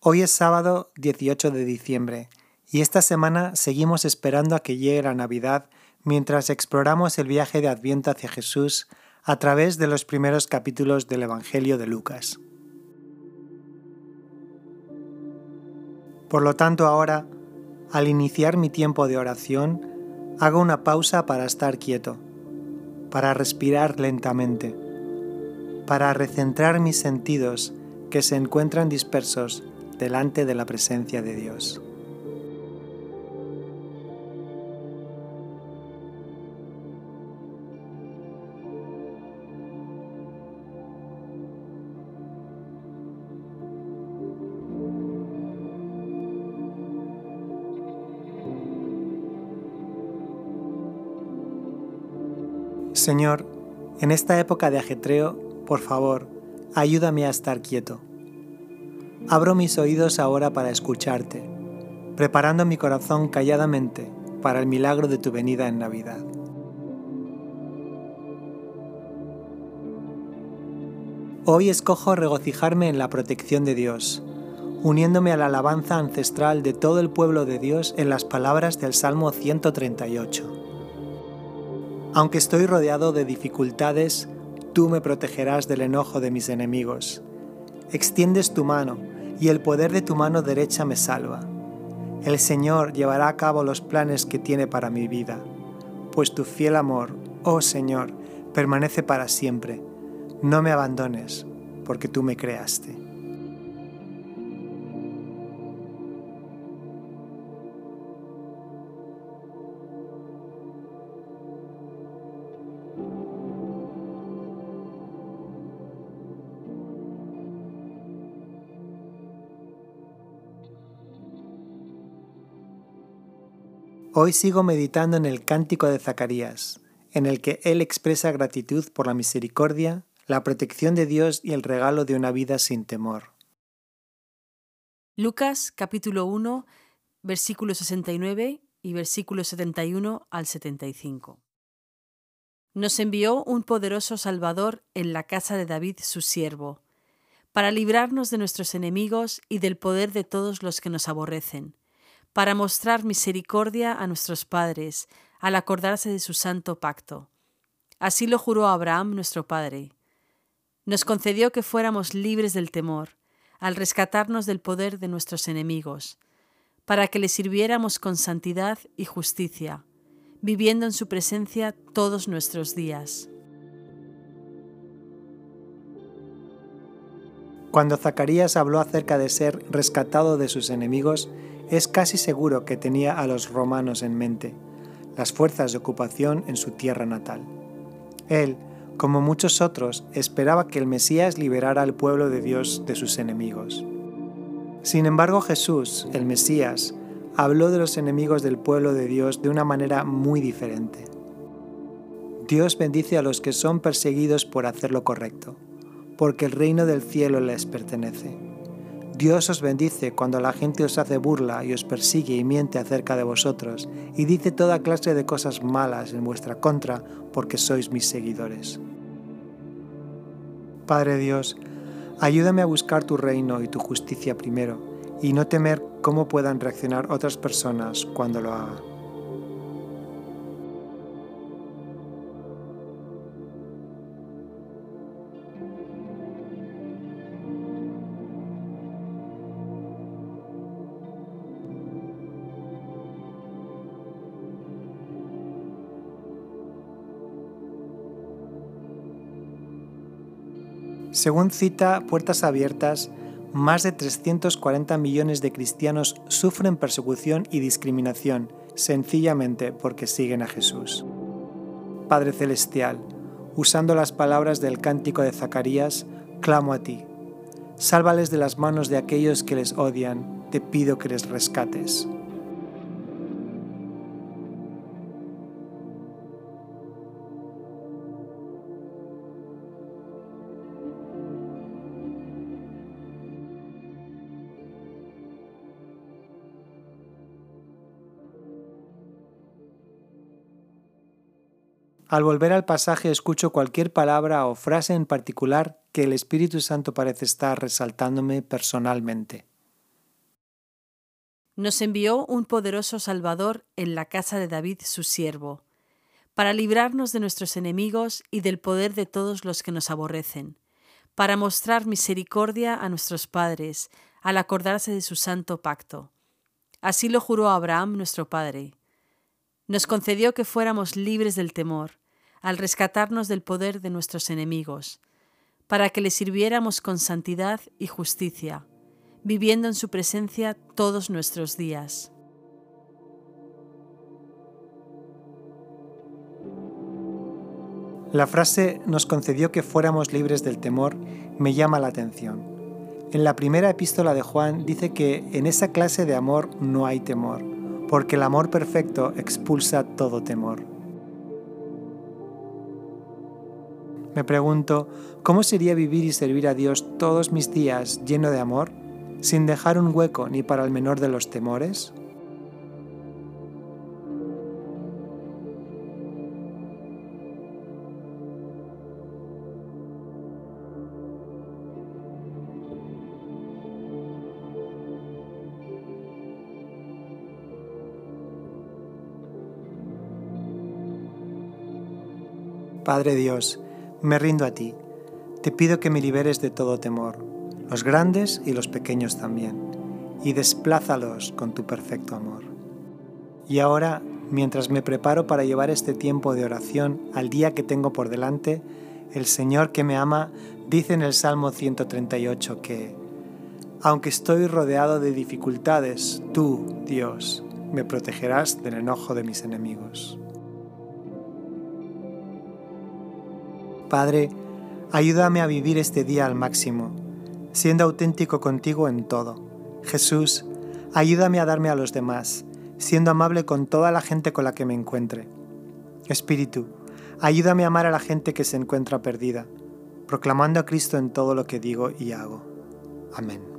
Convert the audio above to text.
Hoy es sábado 18 de diciembre y esta semana seguimos esperando a que llegue la Navidad mientras exploramos el viaje de Adviento hacia Jesús a través de los primeros capítulos del Evangelio de Lucas. Por lo tanto ahora, al iniciar mi tiempo de oración, hago una pausa para estar quieto, para respirar lentamente, para recentrar mis sentidos que se encuentran dispersos delante de la presencia de Dios. Señor, en esta época de ajetreo, por favor, ayúdame a estar quieto. Abro mis oídos ahora para escucharte, preparando mi corazón calladamente para el milagro de tu venida en Navidad. Hoy escojo regocijarme en la protección de Dios, uniéndome a la alabanza ancestral de todo el pueblo de Dios en las palabras del Salmo 138. Aunque estoy rodeado de dificultades, tú me protegerás del enojo de mis enemigos. Extiendes tu mano, y el poder de tu mano derecha me salva. El Señor llevará a cabo los planes que tiene para mi vida, pues tu fiel amor, oh Señor, permanece para siempre. No me abandones, porque tú me creaste. Hoy sigo meditando en el cántico de Zacarías, en el que él expresa gratitud por la misericordia, la protección de Dios y el regalo de una vida sin temor. Lucas capítulo 1, versículo 69 y versículo 71 al 75. Nos envió un poderoso Salvador en la casa de David su siervo, para librarnos de nuestros enemigos y del poder de todos los que nos aborrecen para mostrar misericordia a nuestros padres al acordarse de su santo pacto. Así lo juró Abraham nuestro Padre. Nos concedió que fuéramos libres del temor, al rescatarnos del poder de nuestros enemigos, para que le sirviéramos con santidad y justicia, viviendo en su presencia todos nuestros días. Cuando Zacarías habló acerca de ser rescatado de sus enemigos, es casi seguro que tenía a los romanos en mente, las fuerzas de ocupación en su tierra natal. Él, como muchos otros, esperaba que el Mesías liberara al pueblo de Dios de sus enemigos. Sin embargo, Jesús, el Mesías, habló de los enemigos del pueblo de Dios de una manera muy diferente. Dios bendice a los que son perseguidos por hacer lo correcto, porque el reino del cielo les pertenece. Dios os bendice cuando la gente os hace burla y os persigue y miente acerca de vosotros y dice toda clase de cosas malas en vuestra contra porque sois mis seguidores. Padre Dios, ayúdame a buscar tu reino y tu justicia primero y no temer cómo puedan reaccionar otras personas cuando lo haga. Según cita Puertas Abiertas, más de 340 millones de cristianos sufren persecución y discriminación sencillamente porque siguen a Jesús. Padre Celestial, usando las palabras del cántico de Zacarías, clamo a ti. Sálvales de las manos de aquellos que les odian, te pido que les rescates. Al volver al pasaje escucho cualquier palabra o frase en particular que el Espíritu Santo parece estar resaltándome personalmente. nos envió un poderoso Salvador en la casa de David su siervo, para librarnos de nuestros enemigos y del poder de todos los que nos aborrecen, para mostrar misericordia a nuestros padres al acordarse de su santo pacto. Así lo juró Abraham nuestro Padre. Nos concedió que fuéramos libres del temor, al rescatarnos del poder de nuestros enemigos, para que le sirviéramos con santidad y justicia viviendo en su presencia todos nuestros días. La frase nos concedió que fuéramos libres del temor me llama la atención. En la primera epístola de Juan dice que en esa clase de amor no hay temor, porque el amor perfecto expulsa todo temor. Me pregunto, ¿cómo sería vivir y servir a Dios todos mis días lleno de amor? sin dejar un hueco ni para el menor de los temores? Padre Dios, me rindo a ti. Te pido que me liberes de todo temor los grandes y los pequeños también, y desplázalos con tu perfecto amor. Y ahora, mientras me preparo para llevar este tiempo de oración al día que tengo por delante, el Señor que me ama dice en el Salmo 138 que, aunque estoy rodeado de dificultades, tú, Dios, me protegerás del enojo de mis enemigos. Padre, ayúdame a vivir este día al máximo siendo auténtico contigo en todo. Jesús, ayúdame a darme a los demás, siendo amable con toda la gente con la que me encuentre. Espíritu, ayúdame a amar a la gente que se encuentra perdida, proclamando a Cristo en todo lo que digo y hago. Amén.